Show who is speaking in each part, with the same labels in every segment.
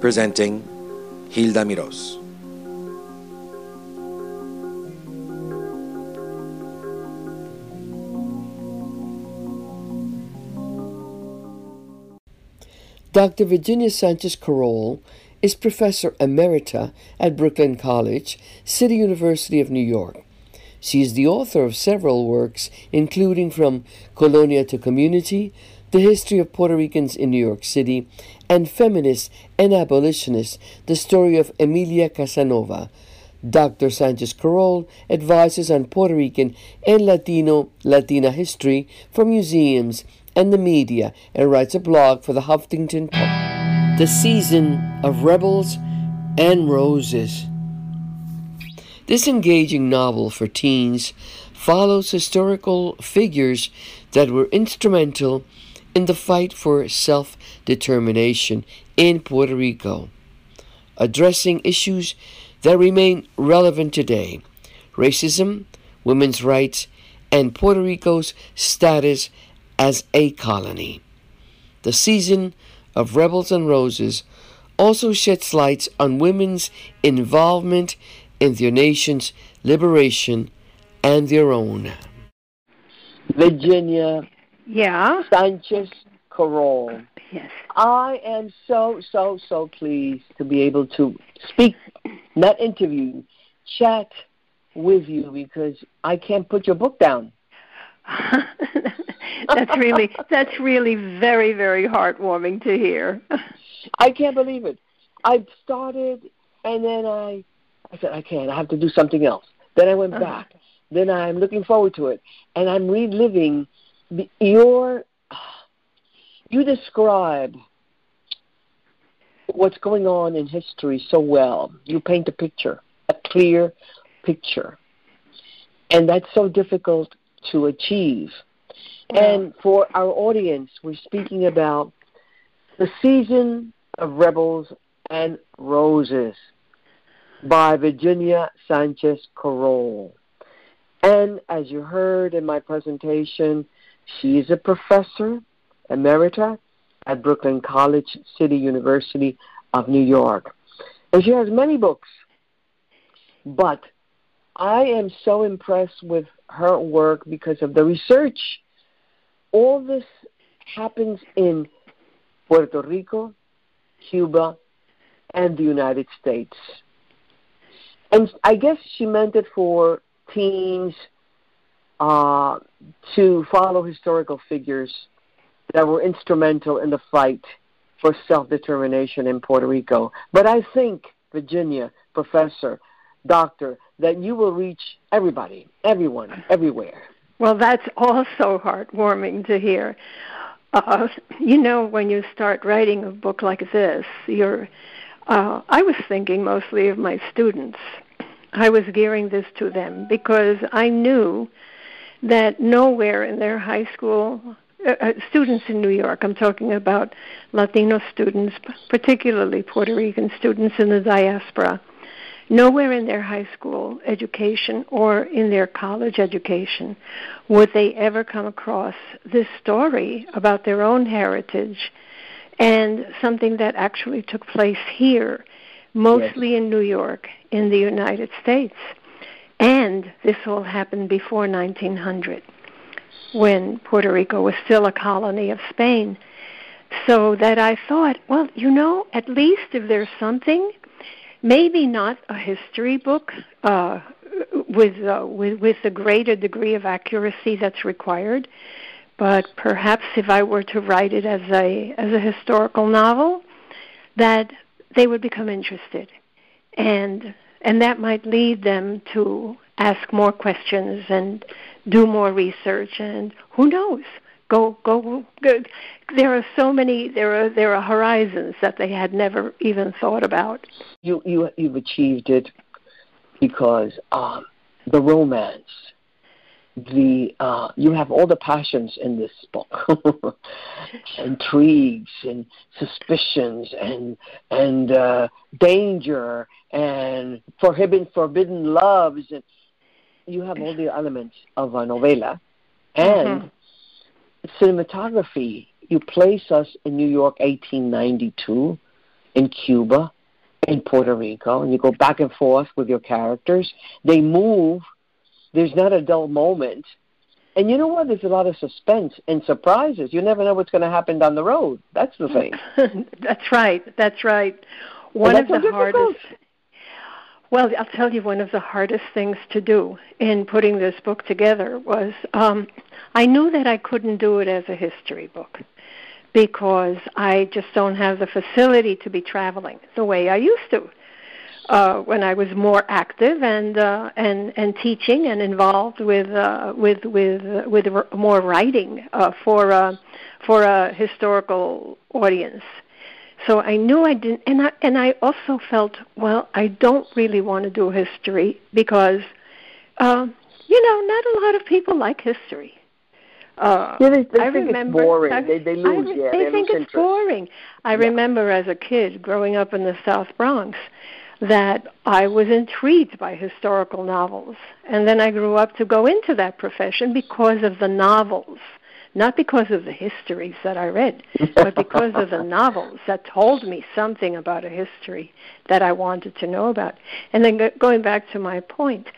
Speaker 1: presenting Hilda Miros.
Speaker 2: Dr. Virginia Sanchez Korrol is Professor Emerita at Brooklyn College, City University of New York. She is the author of several works, including From Colonia to Community, The History of Puerto Ricans in New York City, and Feminist and Abolitionist, The Story of Emilia Casanova. Dr. Sanchez Korrol advises on Puerto Rican and Latino Latina history for museums and the media and writes a blog for the Huffington Post. The Season of Rebels and Roses. This engaging novel for teens follows historical figures that were instrumental in the fight for self determination in Puerto Rico, addressing issues that remain relevant today racism, women's rights, and Puerto Rico's status as a colony. The season of Rebels and Roses also sheds light on women's involvement in their nation's liberation and their own.
Speaker 3: Virginia
Speaker 4: Yeah.
Speaker 3: Sanchez Korrol.
Speaker 4: Yes.
Speaker 3: I am so, so, so pleased to be able to speak, not interview, chat with you because I can't put your book down.
Speaker 4: that's really that's really very very heartwarming to hear.
Speaker 3: I can't believe it. I started and then I I said I can't. I have to do something else. Then I went
Speaker 4: Uh-huh.
Speaker 3: back. Then I'm looking forward to it and I'm reliving your you describe what's going on in history so well. You paint a picture, a clear picture. And that's so difficult to achieve. And for our audience, we're speaking about the season of Rebels and Roses by Virginia Sanchez Korrol. And as you heard in my presentation, she is a professor emerita at Brooklyn College, City University of New York. And she has many books. But I am so impressed with her work because of the research. All this happens in Puerto Rico, Cuba, and the United States. And I guess she meant it for teens uh, to follow historical figures that were instrumental in the fight for self determination in Puerto Rico. But I think, Virginia, professor, doctor, that you will reach everybody, everyone, everywhere.
Speaker 4: Well, that's also heartwarming to hear. Uh, you know, when you start writing a book like this, you're. Uh, I was thinking mostly of my students. I was gearing this to them because I knew that nowhere in their high school uh, uh, students in New York, I'm talking about Latino students, particularly Puerto Rican students in the diaspora, nowhere in their high school education or in their college education would they ever come across this story about their own heritage and something that actually took place here, mostly in New York, in the United States. And this all happened before 1900 when Puerto Rico was still a colony of Spain. So that I thought, well, you know, at least if there's something, maybe not a history book uh, with, uh, with with a greater degree of accuracy that's required, but perhaps if I were to write it as a as a historical novel, that they would become interested, and and that might lead them to ask more questions and do more research. And who knows? Go go, go. There are so many there are there are horizons that they had never even thought about.
Speaker 3: You you you've achieved it because um, the romance, the uh, you have all the passions in this book, intrigues and suspicions and and uh, danger and forbidden forbidden loves and you have all the elements of a novela and cinematography. You place us in New York, 1892. in Cuba, in Puerto Rico, and you go back and forth with your characters. They move. There's not a dull moment. And you know what? There's a lot of suspense and surprises. You never know what's going to happen down the road. That's the thing.
Speaker 4: that's right. That's right. One of the hardest. Well, I'll tell you, one of the hardest things to do in putting this book together was um, I knew that I couldn't do it as a history book because I just don't have the facility to be traveling the way I used to uh, when I was more active and uh, and and teaching and involved with uh, with with uh, with more writing uh, for uh, for a historical audience. So I knew I didn't, and I and I also felt well. I don't really want to do history because, uh, you know, not a lot of people like history.
Speaker 3: Uh, yeah, they, they
Speaker 4: I
Speaker 3: think
Speaker 4: remember,
Speaker 3: it's boring.
Speaker 4: I,
Speaker 3: they, they lose.
Speaker 4: I,
Speaker 3: yeah,
Speaker 4: they,
Speaker 3: they
Speaker 4: think it's
Speaker 3: interest.
Speaker 4: boring. I
Speaker 3: Yeah.
Speaker 4: remember as a kid growing up in the South Bronx that I was intrigued by historical novels, and then I grew up to go into that profession because of the novels, not because of the histories that I read, but because of the novels that told me something about a history that I wanted to know about. And then go- going back to my point,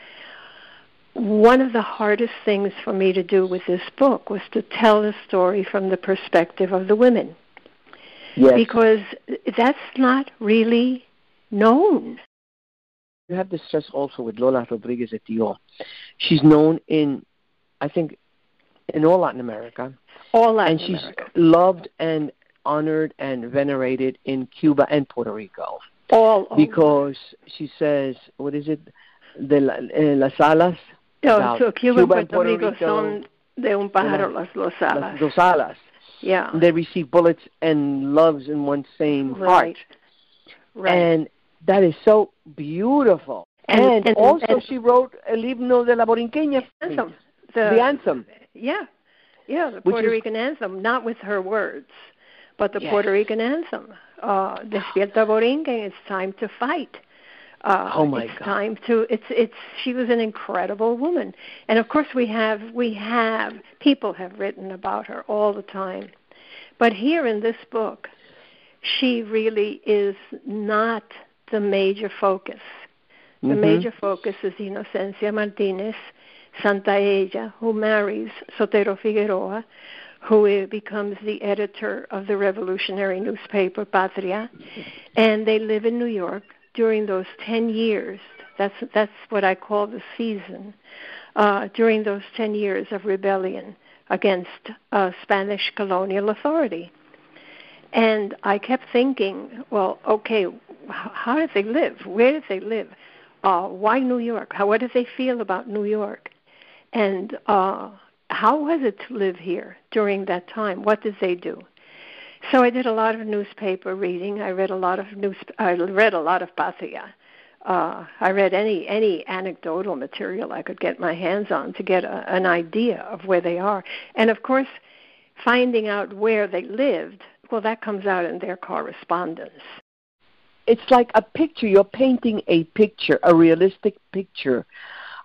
Speaker 4: one of the hardest things for me to do with this book was to tell the story from the perspective of the women
Speaker 3: Yes.
Speaker 4: because that's not really known.
Speaker 3: you have to stress also with Lola Rodriguez de Tio. She's known in, I think, in all Latin America,
Speaker 4: All Latin
Speaker 3: and she's
Speaker 4: America.
Speaker 3: loved and honored and venerated in Cuba and Puerto Rico
Speaker 4: All over.
Speaker 3: because she says, what is it, de la, eh, las alas,
Speaker 4: No, so Cuba,
Speaker 3: Cuba
Speaker 4: and Puerto
Speaker 3: Puerto
Speaker 4: Rico
Speaker 3: Rico,
Speaker 4: son de un pájaro
Speaker 3: la-
Speaker 4: las dos
Speaker 3: las
Speaker 4: alas.
Speaker 3: dos alas.
Speaker 4: Yeah.
Speaker 3: They receive bullets and loves in one same
Speaker 4: Right.
Speaker 3: heart.
Speaker 4: Right.
Speaker 3: And that is so beautiful.
Speaker 4: And-
Speaker 3: And,
Speaker 4: and-
Speaker 3: also,
Speaker 4: and-
Speaker 3: she wrote El himno de la Borinqueña.
Speaker 4: anthem.
Speaker 3: The anthem.
Speaker 4: Yeah. Yeah, the Puerto
Speaker 3: is-
Speaker 4: Rican anthem, not with her words, but the
Speaker 3: Yes.
Speaker 4: Puerto Rican anthem. Uh, Despierta Borinquen, it's time to fight. Uh,
Speaker 3: Oh, my
Speaker 4: it's
Speaker 3: God.
Speaker 4: time to it's it's she was an incredible woman. And of course we have we have people have written about her all the time. But here in this book, she really is not the major focus. The
Speaker 3: Mhm.
Speaker 4: major focus is Inocencia Martinez, Santaella, who marries Sotero Figueroa, who becomes the editor of the revolutionary newspaper Patria, and they live in New York during those 10 years. That's, that's what I call the season. Uh, during those 10 years of rebellion against uh, Spanish colonial authority. And I kept thinking, well, okay, how did they live? Where did they live? Uh, why New York? How, what did they feel about New York? And uh, how was it to live here during that time? What did they do? So I did a lot of newspaper reading. I read a lot of news. I read a lot of Patria. Uh, I read any any anecdotal material I could get my hands on to get a, an idea of where they are, and of course, finding out where they lived. Well, that comes out in their correspondence.
Speaker 3: It's like a picture. You're painting a picture, a realistic picture.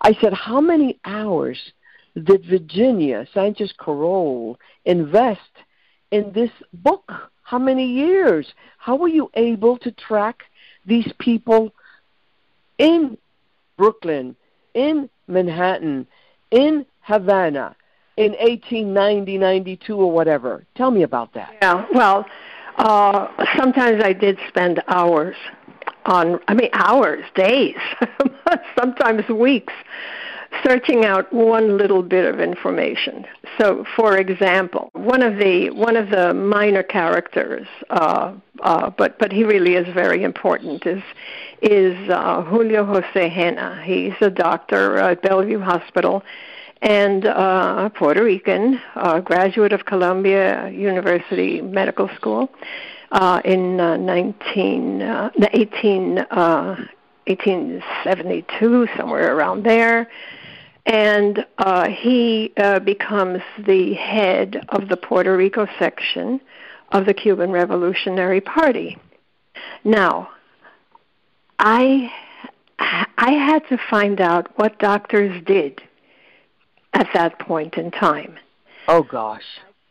Speaker 3: I said, how many hours did Virginia Sanchez Korrol invest in this book? How many years? How were you able to track these people in Brooklyn, in Manhattan, in Havana, in 1890, 92, or whatever? Tell me about that.
Speaker 4: Yeah, well, uh, sometimes I did spend hours on, I mean, hours, days, sometimes weeks, searching out one little bit of information. So, for example, one of the one of the minor characters, uh, uh, but but he really is very important, is is uh, Julio Jose Henna. He's a doctor at Bellevue Hospital and uh, Puerto Rican, uh, graduate of Columbia University Medical School uh, in uh, 19, uh, 18, uh, 1872, somewhere around there. And uh, he uh, becomes the head of the Puerto Rico section of the Cuban Revolutionary Party. Now, I I had to find out what doctors did at that point in time.
Speaker 3: Oh, gosh.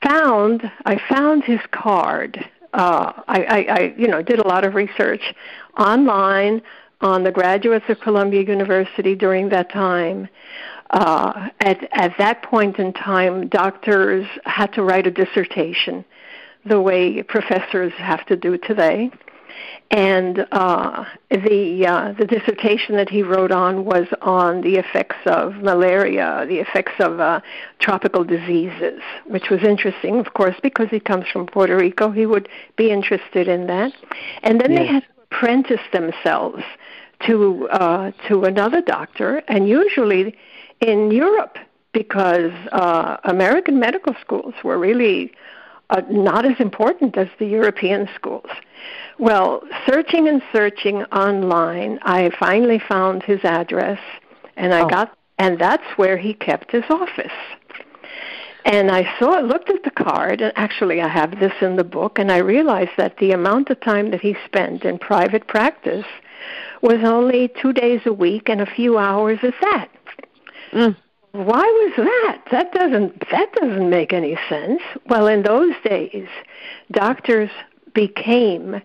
Speaker 4: Found I found his card uh, I, I, I, you know, did a lot of research online on the graduates of Columbia University during that time. Uh, at at that point in time, doctors had to write a dissertation, the way professors have to do today and uh, the uh, the dissertation that he wrote on was on the effects of malaria, the effects of uh, tropical diseases, which was interesting, of course, because he comes from Puerto Rico. He would be interested in that, and then yes. they had to apprentice themselves to uh, to another doctor, and usually in Europe, because uh, American medical schools were really uh, not as important as the European schools. Well, searching and searching online, I finally found his address, and I oh. got, and that's where he kept his office. And I saw, looked at the card, and actually I have this in the book, and I realized that the amount of time that he spent in private practice was only two days a week and a few hours at that. Mm. Why was that? That doesn't that doesn't make any sense. Well, in those days, doctors became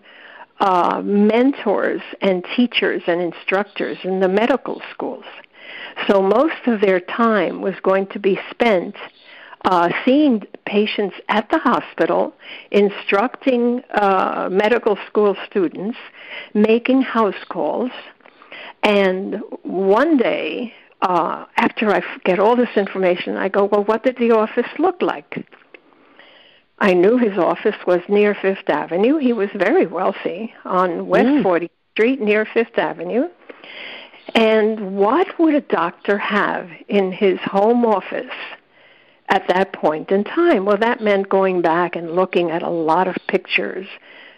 Speaker 4: uh, mentors and teachers and instructors in the medical schools. So most of their time was going to be spent uh, seeing patients at the hospital, instructing uh, medical school students, making house calls, and one day, uh, after I get all this information, I go, well, what did the office look like? I knew his office was near Fifth Avenue. He was very wealthy on West mm. 40th Street near Fifth Avenue. And what would a doctor have in his home office at that point in time? Well, that meant going back and looking at a lot of pictures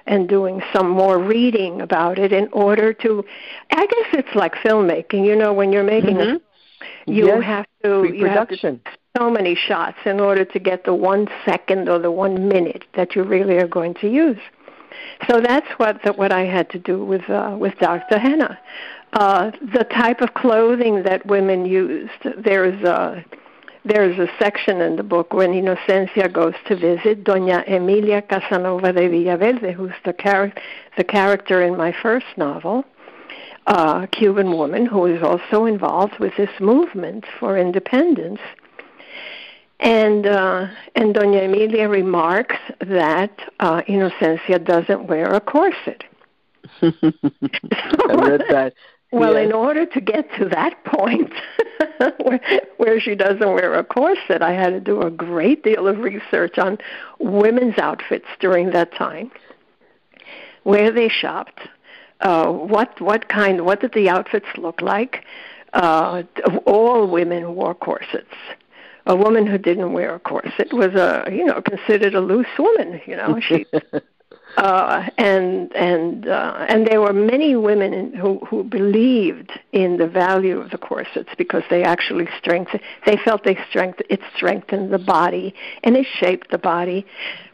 Speaker 4: and doing some more reading about it in order to I guess it's like filmmaking, you know, when you're making mm-hmm. a you
Speaker 3: yes.
Speaker 4: have to you have to so many shots in order to get the one second or the one minute that you really are going to use. So that's what the, what I had to do with uh, with Dr. Henna. Uh, the type of clothing that women used. There's a there's a section in the book when Inocencia goes to visit Doña Emilia Casanova de Villaverde, who's the, char- the character in my first novel, a Cuban woman who is also involved with this movement for independence. And uh, and Doña Emilia remarks that uh, Inocencia doesn't wear a corset.
Speaker 3: I read that.
Speaker 4: Well, yes. in order to get to that point where, where she doesn't wear a corset, I had to do a great deal of research on women's outfits during that time, where they shopped, uh, what what kind, what did the outfits look like. Uh, all women wore corsets. A woman who didn't wear a corset was a you know considered a loose woman you know she uh and and uh and there were many women who who believed in the value of the corsets because they actually strengthened they felt they strength it strengthened the body and it shaped the body.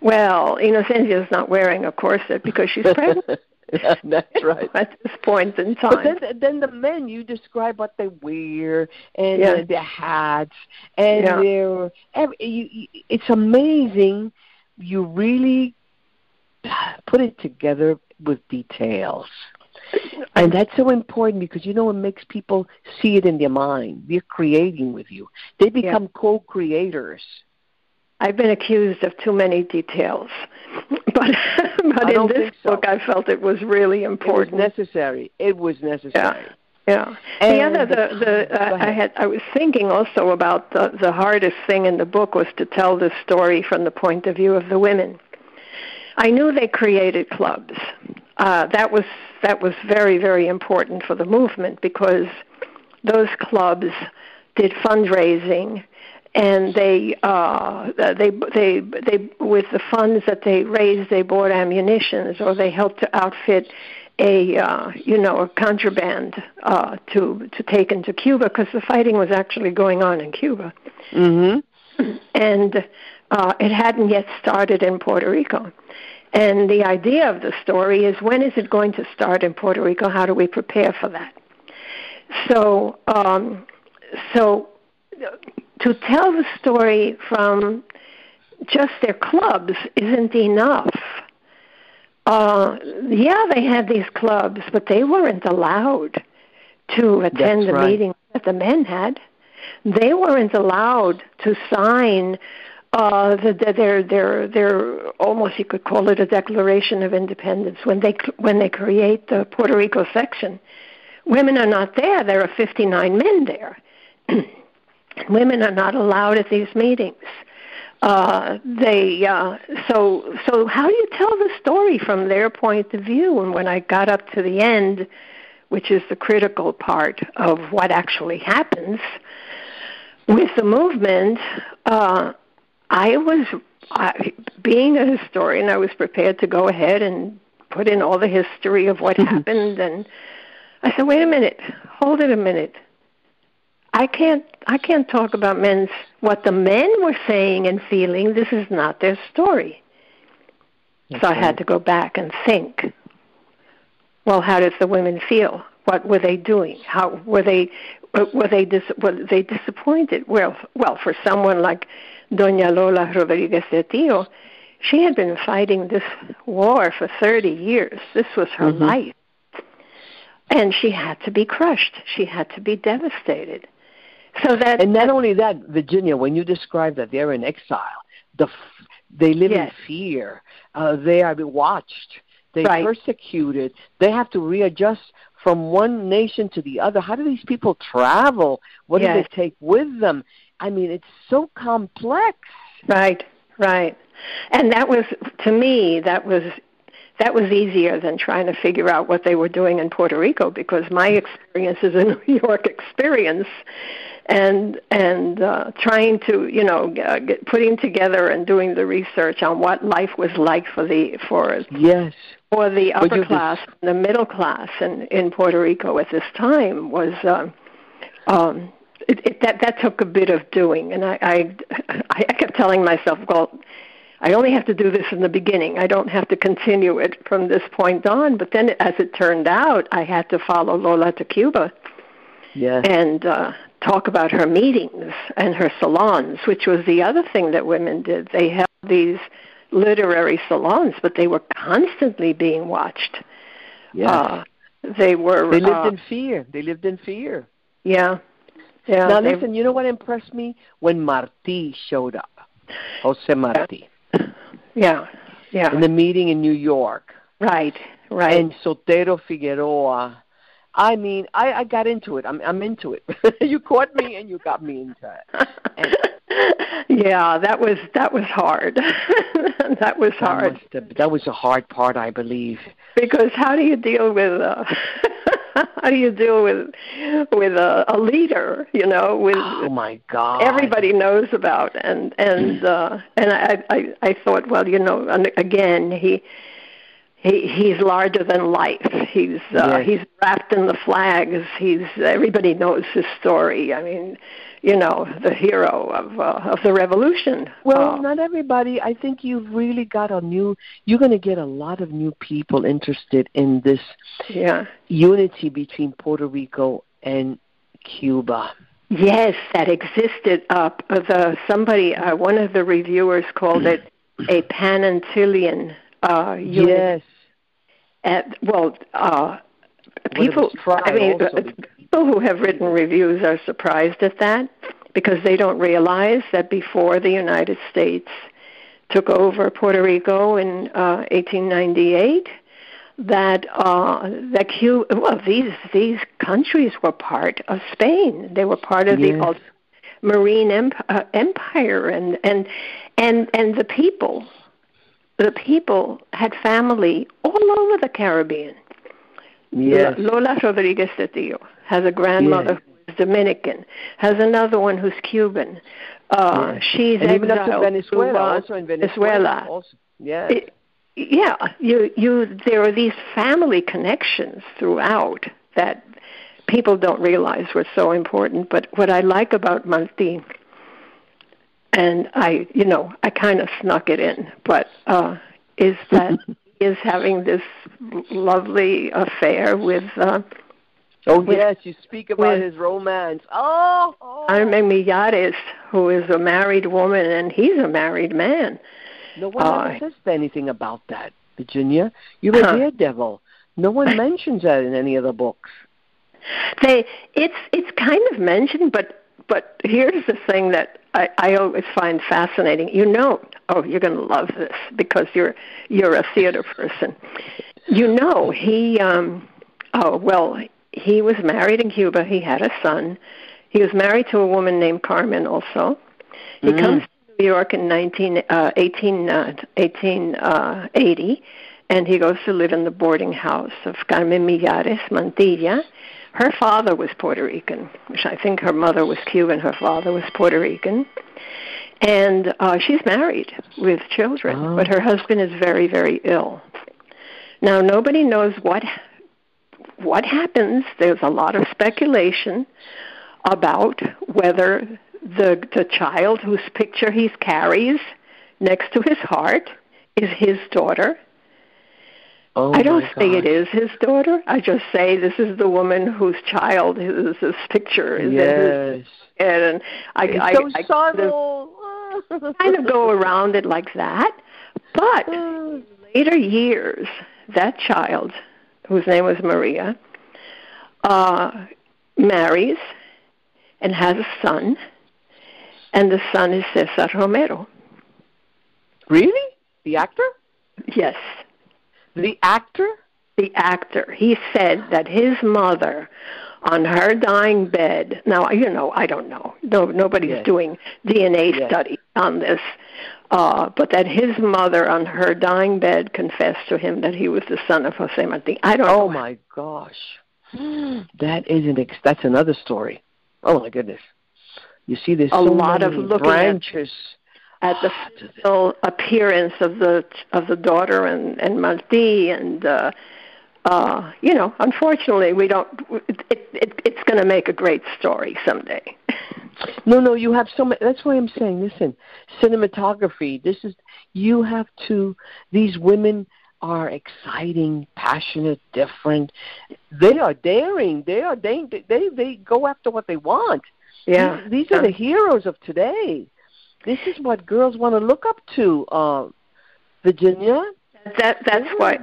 Speaker 4: Well you know Cynthia's not wearing a corset because she's pregnant
Speaker 3: that's right.
Speaker 4: At this point in time.
Speaker 3: But then, then the men, you describe what they wear and yeah. their hats and yeah. their. Every, you, you, it's amazing. You really put it together with details. And that's so important because you know it makes people see it in their mind. They're creating with you. They become yeah. co-creators.
Speaker 4: I've been accused of too many details, but but in this
Speaker 3: so.
Speaker 4: book, I felt it was really important.
Speaker 3: It was necessary. It was necessary.
Speaker 4: Yeah. Yeah. And the other, the, the uh, I had, I was thinking also about the the hardest thing in the book was to tell the story from the point of view of the women. I knew they created clubs. Uh, that was that was very very important for the movement because those clubs did fundraising and they uh they they they with the funds that they raised they bought ammunitions or they helped to outfit a uh you know a contraband uh to to take into Cuba because the fighting was actually going on in Cuba.
Speaker 3: Mhm
Speaker 4: and uh it hadn't yet started in Puerto Rico. And the idea of the story is when is it going to start in Puerto Rico? How do we prepare for that? So um so to tell the story from just their clubs isn't enough. Uh, yeah, they had these clubs, but they weren't allowed to attend
Speaker 3: That's
Speaker 4: the
Speaker 3: right.
Speaker 4: meeting that the men had. They weren't allowed to sign uh, the, the, their their their almost you could call it a Declaration of Independence when they when they create the Puerto Rico section. Women are not there. There are 59 men there. Women are not allowed at these meetings. Uh, they uh, so so how do you tell the story from their point of view? And when I got up to the end, which is the critical part of what actually happens with the movement, uh, I was I, being a historian. I was prepared to go ahead and put in all the history of what happened, and I said, "Wait a minute, hold it a minute." I can't I can't talk about men's what the men were saying and feeling. This is not their story.
Speaker 3: That's
Speaker 4: so I
Speaker 3: right.
Speaker 4: had to go back and think. Well, how did the women feel? What were they doing? How were they were they dis, were they disappointed? Well, well, for someone like Doña Lola Rodriguez de Tio, she had been fighting this war for 30 years. This was her
Speaker 3: Mhm.
Speaker 4: life. And she had to be crushed. She had to be devastated. So that
Speaker 3: And not only that, Virginia, when you describe that they're in exile, the f- they live
Speaker 4: Yes.
Speaker 3: in fear. Uh, they are watched. They're
Speaker 4: Right.
Speaker 3: persecuted. They have to readjust from one nation to the other. How do these people travel? What do they take with them? I mean, it's so complex.
Speaker 4: Right, right. And that was to me that was that was easier than trying to figure out what they were doing in Puerto Rico because my experience is a New York experience and and uh, trying to you know g- get, putting together and doing the research on what life was like for the for
Speaker 3: Yes.
Speaker 4: for the upper class, and the middle class in in Puerto Rico at this time was um, um, it, it, that that took a bit of doing, and I, I I kept telling myself, well, I only have to do this in the beginning. I don't have to continue it from this point on. But then, as it turned out, I had to follow Lola to Cuba
Speaker 3: Yes.
Speaker 4: and uh, talk about her meetings and her salons, which was the other thing that women did. They held these literary salons, but they were constantly being watched.
Speaker 3: yes.
Speaker 4: Uh, they were.
Speaker 3: they lived
Speaker 4: uh,
Speaker 3: in fear. They lived in fear.
Speaker 4: yeah, yeah.
Speaker 3: now
Speaker 4: they-
Speaker 3: listen, you know what impressed me when Marti showed up, Jose Marti,
Speaker 4: yeah, yeah.
Speaker 3: in the meeting in New York,
Speaker 4: right, right.
Speaker 3: and Sotero Figueroa. I mean, I, I got into it. I'm I'm into it. you caught me, and you got me into it.
Speaker 4: yeah, that was that was hard. that was
Speaker 3: That,
Speaker 4: hard
Speaker 3: must have- that was a hard part, I believe.
Speaker 4: because how do you deal with uh, how do you deal with with a, a leader? You know, with
Speaker 3: Oh my God!
Speaker 4: everybody knows about and and uh and I, I i thought well you know and again he he he's larger than life he's uh
Speaker 3: Yes.
Speaker 4: he's wrapped in the flags he's everybody knows his story i mean you know the hero of uh, of the revolution
Speaker 3: Well,
Speaker 4: Uh,
Speaker 3: not everybody. I think you've really got a new. You're going to get a lot of new people interested in this
Speaker 4: yeah
Speaker 3: unity between Puerto Rico and Cuba.
Speaker 4: yes that existed up uh, the somebody uh, one of the reviewers called it a pan-Antillean uh unit
Speaker 3: Yes.
Speaker 4: at well uh people i mean
Speaker 3: also.
Speaker 4: uh, people who have written reviews are surprised at that because they don't realize that before the united states took over puerto rico in uh 1898 that uh that Cuba, well these these countries were part of Spain they were part of
Speaker 3: Yes.
Speaker 4: the marine emp- uh, empire and and and and the people the people had family all over the Caribbean.
Speaker 3: Yes.
Speaker 4: Lola Rodriguez de Tio has a grandmother who's Dominican, has another one who's Cuban. Uh,
Speaker 3: Yes.
Speaker 4: She's
Speaker 3: and even up to Venezuela, also in Venezuela.
Speaker 4: Venezuela.
Speaker 3: Also. Yes.
Speaker 4: It- yeah, you you there are these family connections throughout that people don't realize were so important. But what I like about Marti, and I you know I kind of snuck it in, but uh, is that he is having this lovely affair with uh,
Speaker 3: oh
Speaker 4: with-
Speaker 3: yes, you speak about
Speaker 4: with-
Speaker 3: his romance. Oh, oh.
Speaker 4: Carmen Miyares, who is a married woman, and he's a married man.
Speaker 3: no one
Speaker 4: uh,
Speaker 3: ever says anything about that. Virginia. You're
Speaker 4: Huh.
Speaker 3: a daredevil. No one mentions that in any of the books.
Speaker 4: They it's it's kind of mentioned, but but here's the thing that I, I always find fascinating. You know, oh, you're going to love this because you're you're a theater person. You know, he um oh well, he was married in Cuba. He had a son. He was married to a woman named Carmen. Also, he
Speaker 3: Mhm.
Speaker 4: comes to New York in 19, uh, 18, uh, 1880, and he goes to live in the boarding house of Carmen Miyares Mantilla. Her father was Puerto Rican, which I think her mother was Cuban. Her father was Puerto Rican. And uh, she's married with children,
Speaker 3: Oh.
Speaker 4: but her husband is very, very ill. Now, nobody knows what what happens. There's a lot of speculation about whether the the child whose picture he carries next to his heart is his daughter.
Speaker 3: Oh
Speaker 4: I don't say it is his daughter. I just say this is the woman whose child is this picture is in his
Speaker 3: Yes.
Speaker 4: head, and I,
Speaker 3: It's
Speaker 4: I,
Speaker 3: so
Speaker 4: I kind of, kind of go around it like that. But later years, that child, whose name was Maria, uh, marries and has a son, and the son is Cesar Romero.
Speaker 3: really? The actor?
Speaker 4: Yes,
Speaker 3: The actor?
Speaker 4: the actor. He said that his mother, on her dying bed. Now you know I don't know. No, nobody's
Speaker 3: Yes.
Speaker 4: doing DNA
Speaker 3: Yes.
Speaker 4: study on this. Uh, but that his mother, on her dying bed, confessed to him that he was the son of Jose Marti. I don't
Speaker 3: Oh
Speaker 4: know.
Speaker 3: my gosh. That isn't ex- that's another story. Oh my goodness. You see there's
Speaker 4: A
Speaker 3: so
Speaker 4: lot of looking at-
Speaker 3: branches.
Speaker 4: At the physical appearance of the of the daughter and and Marti and uh uh you know unfortunately we don't it, it it's going to make a great story someday
Speaker 3: No, no, you have so many. That's why I'm saying, listen, cinematography. This is you have to. These women are exciting, passionate, different. They are daring. They are they they they go after what they want.
Speaker 4: yeah
Speaker 3: These, these are the heroes of today. This is what girls want to look up to. Uh, Virginia.
Speaker 4: that that's why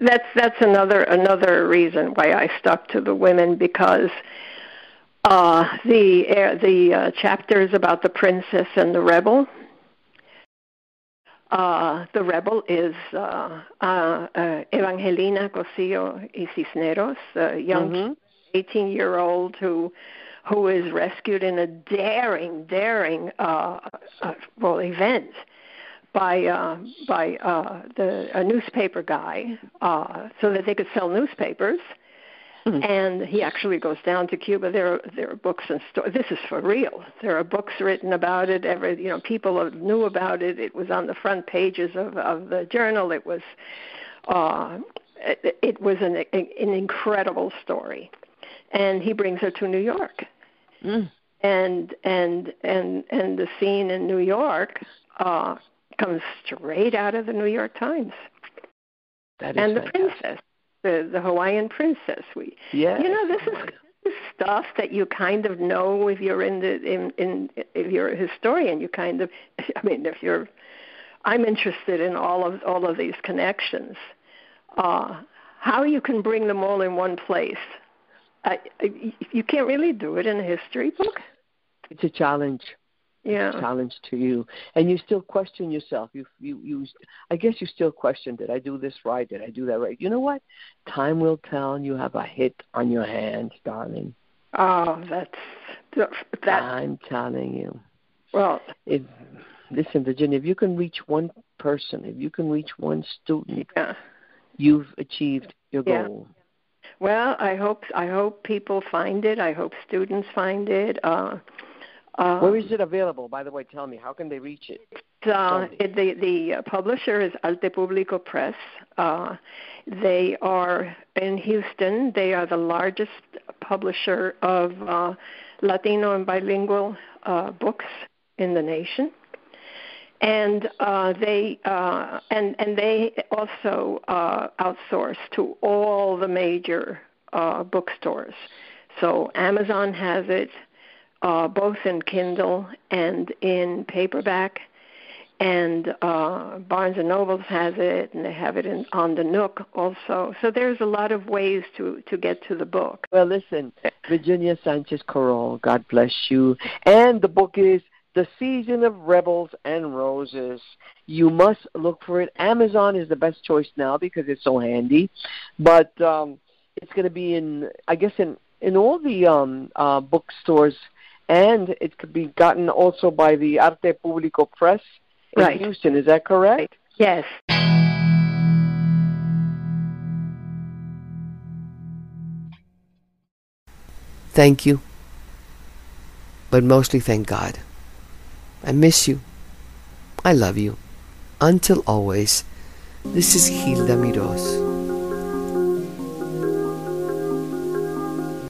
Speaker 4: that's that's another another reason why I stuck to the women because uh the uh, the uh, chapters about the princess and the rebel uh the rebel is uh uh, uh Evangelina Cosio y Cisneros a young
Speaker 3: Mhm.
Speaker 4: 18 year old who who is rescued in a daring daring uh, uh well event by uh by uh the a newspaper guy uh so that they could sell newspapers.
Speaker 3: Mhm.
Speaker 4: and he actually goes down to Cuba. There are there are books and sto- this is for real. There are books written about it. Every you know people knew about it. It was on the front pages of of the journal. It was uh it, it was an an incredible story. And he brings her to New York
Speaker 3: Mm.
Speaker 4: and and and and the scene in New York uh comes straight out of the New York Times
Speaker 3: That is
Speaker 4: and the princess the the Hawaiian princess we
Speaker 3: Yes.
Speaker 4: you know this is this is stuff that you kind of know if you're in the in in if you're a historian you kind of I mean if you're I'm interested in all of all of these connections uh how you can bring them all in one place I, I, you can't really do it in a history book.
Speaker 3: It's a challenge.
Speaker 4: yeah.
Speaker 3: challenge to you. And you still question yourself. You you you i guess you still question did i do this right? Did i do that right? You know what? Time will tell. And you have a hit on your hands darling.
Speaker 4: Oh, that's that.
Speaker 3: i'm telling you.
Speaker 4: Well,
Speaker 3: if listen virginia if you can reach one person if you can reach one student
Speaker 4: yeah.
Speaker 3: you've achieved your
Speaker 4: Yeah.
Speaker 3: goal
Speaker 4: Well, I hope I hope people find it. I hope students find it. Uh, uh,
Speaker 3: where is it available by the way tell me how can they reach it
Speaker 4: Uh, it, the the uh, publisher is Arte Publico Press. Uh, they are in Houston. They are the largest publisher of uh, Latino and bilingual uh, books in the nation, and uh, they uh, and and they also uh, outsource to all the major uh, bookstores. So Amazon has it, uh, both in Kindle and in paperback and uh, Barnes and Nobles has it, and they have it in, on the Nook also. So there's a lot of ways to to get to the book.
Speaker 3: Well, listen, Virginia Sanchez Korrol, God bless you, and the book is The Season of Rebels and Roses. You must look for it. Amazon is the best choice now because it's so handy, but um, it's going to be in, I guess, in in all the um, uh, bookstores, and it could be gotten also by the Arte Publico Press in
Speaker 4: Right.
Speaker 3: Houston. Is that correct?
Speaker 4: Yes.
Speaker 2: Thank you. But mostly thank God. I miss you. I love you. Until always, this is Hilda Miros.